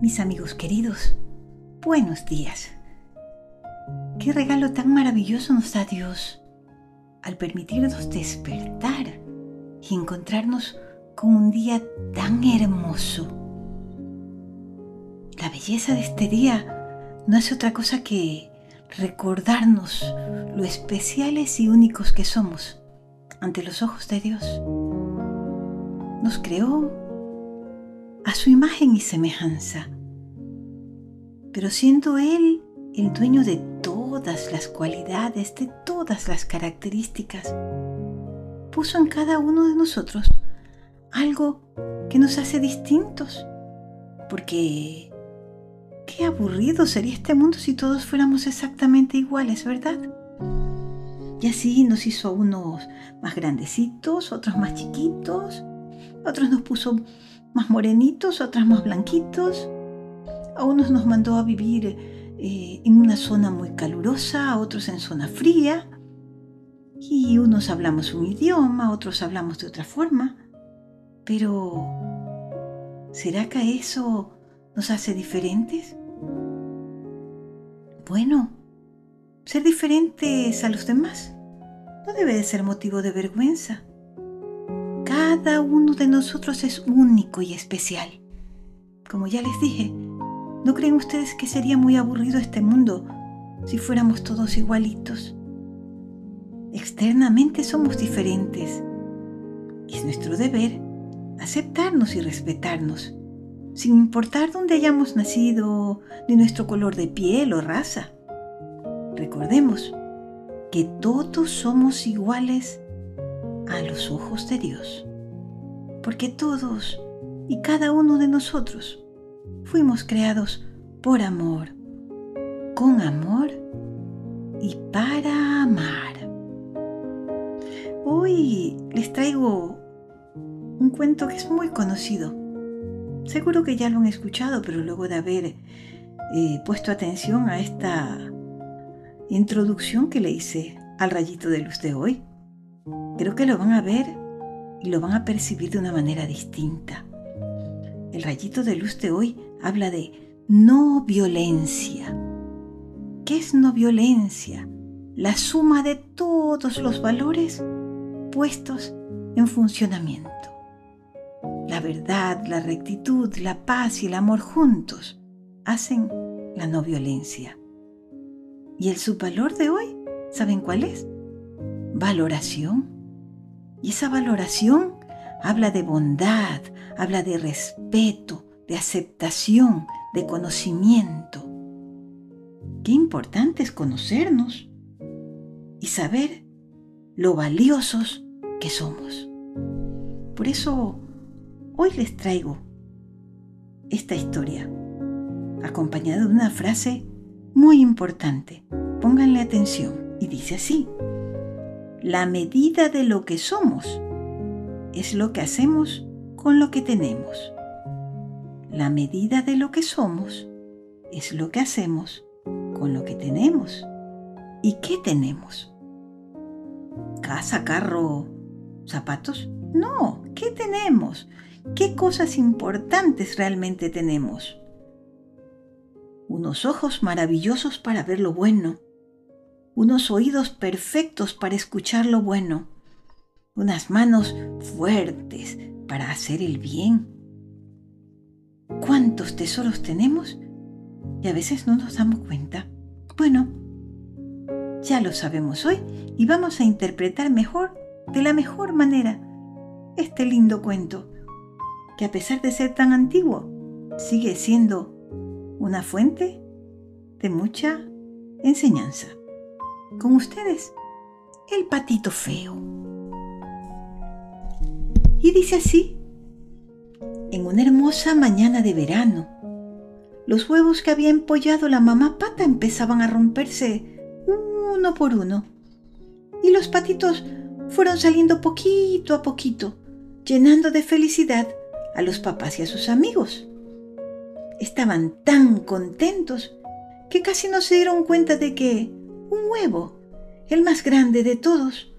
Mis amigos queridos, buenos días. Qué regalo tan maravilloso nos da Dios al permitirnos despertar y encontrarnos con un día tan hermoso. La belleza de este día no es otra cosa que recordarnos lo especiales y únicos que somos ante los ojos de Dios. Nos creó a su imagen y semejanza. Pero siendo Él el dueño de todas las cualidades, de todas las características, puso en cada uno de nosotros algo que nos hace distintos. Porque qué aburrido sería este mundo si todos fuéramos exactamente iguales, ¿verdad? Y así nos hizo unos más grandecitos, otros más chiquitos, otros nos puso más morenitos, otras más blanquitos. A unos nos mandó a vivir eh, en una zona muy calurosa, a otros en zona fría. Y unos hablamos un idioma, otros hablamos de otra forma. Pero, ¿será que eso nos hace diferentes? Bueno, ser diferentes a los demás no debe de ser motivo de vergüenza. Cada uno de nosotros es único y especial. Como ya les dije, ¿no creen ustedes que sería muy aburrido este mundo si fuéramos todos igualitos? Externamente somos diferentes es nuestro deber aceptarnos y respetarnos, sin importar dónde hayamos nacido, ni nuestro color de piel o raza. Recordemos que todos somos iguales a los ojos de Dios porque todos y cada uno de nosotros fuimos creados por amor, con amor y para amar. Hoy les traigo un cuento que es muy conocido. Seguro que ya lo han escuchado, pero luego de haber eh, puesto atención a esta introducción que le hice al rayito de luz de hoy, creo que lo van a ver y lo van a percibir de una manera distinta. El rayito de luz de hoy habla de no violencia. ¿Qué es no violencia? La suma de todos los valores puestos en funcionamiento. La verdad, la rectitud, la paz y el amor juntos hacen la no violencia. ¿Y el subvalor de hoy? ¿Saben cuál es? Valoración y esa valoración habla de bondad, habla de respeto, de aceptación, de conocimiento. Qué importante es conocernos y saber lo valiosos que somos. Por eso hoy les traigo esta historia, acompañada de una frase muy importante. Pónganle atención y dice así. La medida de lo que somos es lo que hacemos con lo que tenemos. La medida de lo que somos es lo que hacemos con lo que tenemos. ¿Y qué tenemos? ¿Casa, carro, zapatos? No, ¿qué tenemos? ¿Qué cosas importantes realmente tenemos? Unos ojos maravillosos para ver lo bueno, unos oídos perfectos para escuchar lo bueno, unas manos fuertes para hacer el bien. ¿Cuántos tesoros tenemos? Y a veces no nos damos cuenta. Bueno, ya lo sabemos hoy y vamos a interpretar mejor, de la mejor manera, este lindo cuento, que a pesar de ser tan antiguo, sigue siendo una fuente de mucha enseñanza. Con ustedes, el patito feo. Y dice así, en una hermosa mañana de verano, los huevos que había empollado la mamá pata empezaban a romperse uno por uno. Y los patitos fueron saliendo poquito a poquito, llenando de felicidad a los papás y a sus amigos. Estaban tan contentos que casi no se dieron cuenta de que un huevo, el más grande de todos,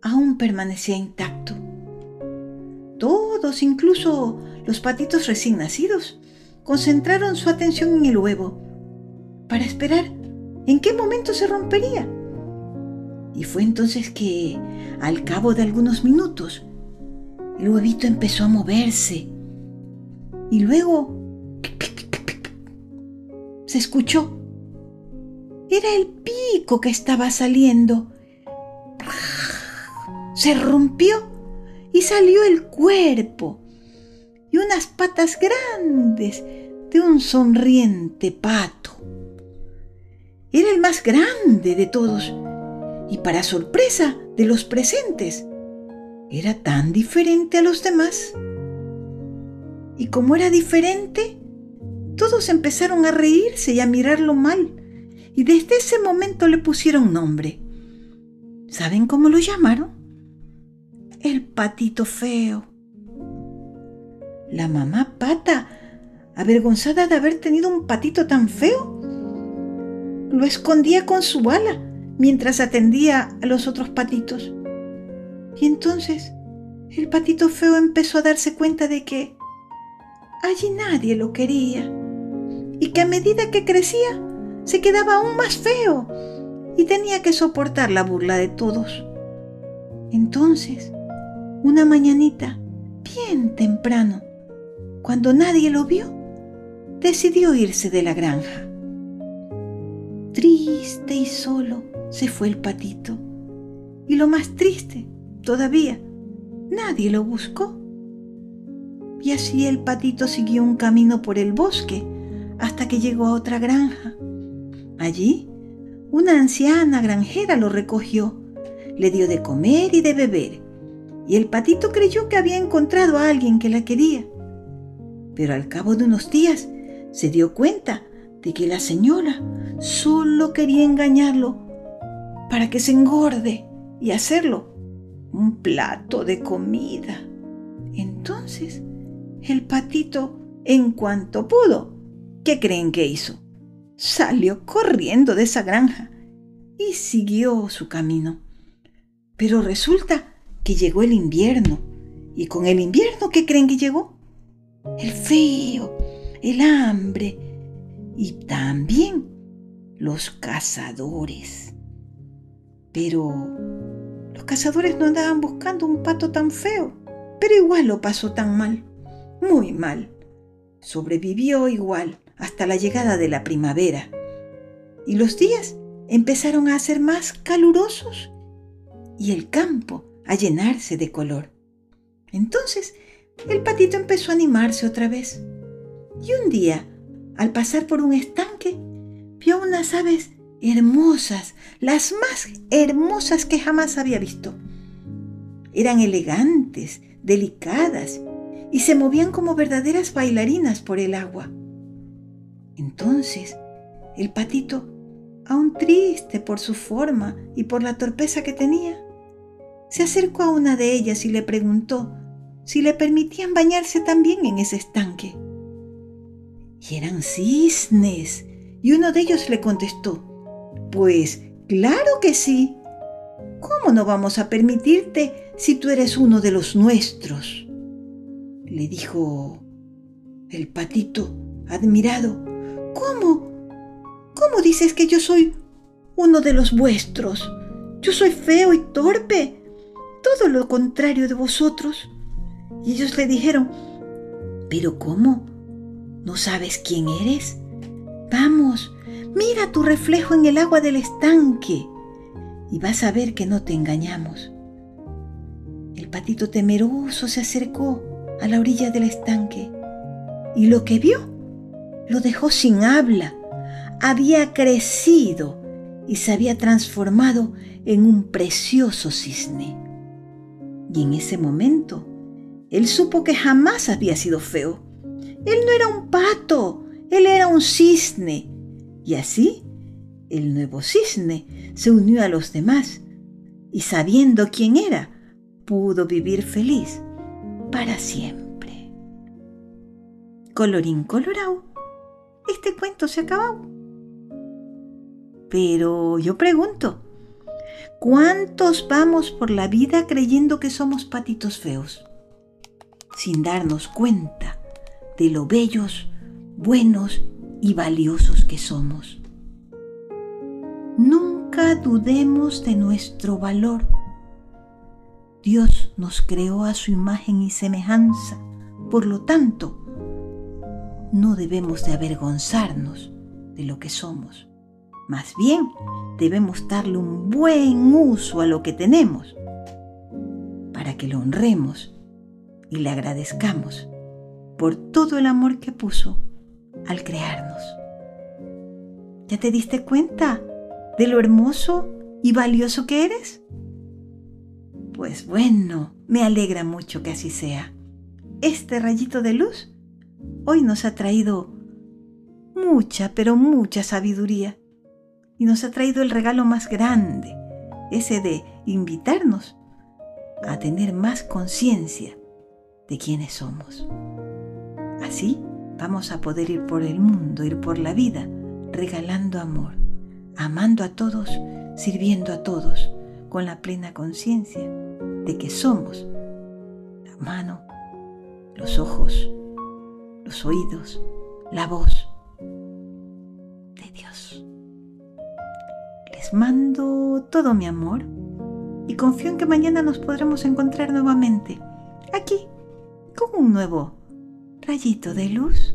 aún permanecía intacto. Todos, incluso los patitos recién nacidos, concentraron su atención en el huevo para esperar en qué momento se rompería. Y fue entonces que, al cabo de algunos minutos, el huevito empezó a moverse y luego se escuchó. Era el pico que estaba saliendo. Se rompió y salió el cuerpo y unas patas grandes de un sonriente pato. Era el más grande de todos y para sorpresa de los presentes, era tan diferente a los demás. Y como era diferente, todos empezaron a reírse y a mirarlo mal, y desde ese momento le pusieron nombre. ¿Saben cómo lo llamaron? El patito feo. La mamá pata, avergonzada de haber tenido un patito tan feo, lo escondía con su ala mientras atendía a los otros patitos. Y entonces el patito feo empezó a darse cuenta de que allí nadie lo quería y que a medida que crecía se quedaba aún más feo y tenía que soportar la burla de todos. Entonces, una mañanita, bien temprano, cuando nadie lo vio, decidió irse de la granja. Triste y solo se fue el patito. Y lo más triste, todavía, nadie lo buscó. Y así el patito siguió un camino por el bosque hasta que llegó a otra granja. Allí, una anciana granjera lo recogió, le dio de comer y de beber, y el patito creyó que había encontrado a alguien que la quería. Pero al cabo de unos días se dio cuenta de que la señora solo quería engañarlo para que se engorde y hacerlo un plato de comida. Entonces, el patito, en cuanto pudo, ¿qué creen que hizo? Salió corriendo de esa granja y siguió su camino. Pero resulta que llegó el invierno. ¿Y con el invierno qué creen que llegó? El frío, el hambre y también los cazadores. Pero los cazadores no andaban buscando un pato tan feo, pero igual lo pasó tan mal muy mal. Sobrevivió igual hasta la llegada de la primavera. Y los días empezaron a ser más calurosos y el campo a llenarse de color. Entonces el patito empezó a animarse otra vez. Y un día, al pasar por un estanque, vio unas aves hermosas, las más hermosas que jamás había visto. Eran elegantes, delicadas y se movían como verdaderas bailarinas por el agua. Entonces, el patito, aún triste por su forma y por la torpeza que tenía, se acercó a una de ellas y le preguntó si le permitían bañarse también en ese estanque. Y eran cisnes, y uno de ellos le contestó, pues claro que sí. ¿Cómo no vamos a permitirte si tú eres uno de los nuestros? le dijo el patito, admirado. ¿Cómo? ¿Cómo dices que yo soy uno de los vuestros? Yo soy feo y torpe, todo lo contrario de vosotros. Y ellos le dijeron, ¿pero cómo? ¿No sabes quién eres? Vamos, mira tu reflejo en el agua del estanque y vas a ver que no te engañamos. El patito temeroso se acercó a la orilla del estanque y lo que vio lo dejó sin habla. Había crecido y se había transformado en un precioso cisne. Y en ese momento, él supo que jamás había sido feo. Él no era un pato, él era un cisne. Y así, el nuevo cisne se unió a los demás y sabiendo quién era, pudo vivir feliz para siempre. Colorín colorado, este cuento se acabó. Pero yo pregunto, ¿cuántos vamos por la vida creyendo que somos patitos feos? Sin darnos cuenta de lo bellos, buenos y valiosos que somos. Nunca dudemos de nuestro valor. Dios nos creó a su imagen y semejanza. Por lo tanto, no debemos de avergonzarnos de lo que somos. Más bien, debemos darle un buen uso a lo que tenemos para que lo honremos y le agradezcamos por todo el amor que puso al crearnos. ¿Ya te diste cuenta de lo hermoso y valioso que eres? Pues bueno, me alegra mucho que así sea. Este rayito de luz hoy nos ha traído mucha, pero mucha sabiduría. Y nos ha traído el regalo más grande, ese de invitarnos a tener más conciencia de quiénes somos. Así vamos a poder ir por el mundo, ir por la vida, regalando amor, amando a todos, sirviendo a todos, con la plena conciencia de que somos la mano, los ojos, los oídos, la voz de Dios. Les mando todo mi amor y confío en que mañana nos podremos encontrar nuevamente aquí con un nuevo rayito de luz.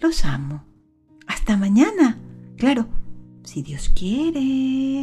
Los amo. Hasta mañana. Claro, si Dios quiere.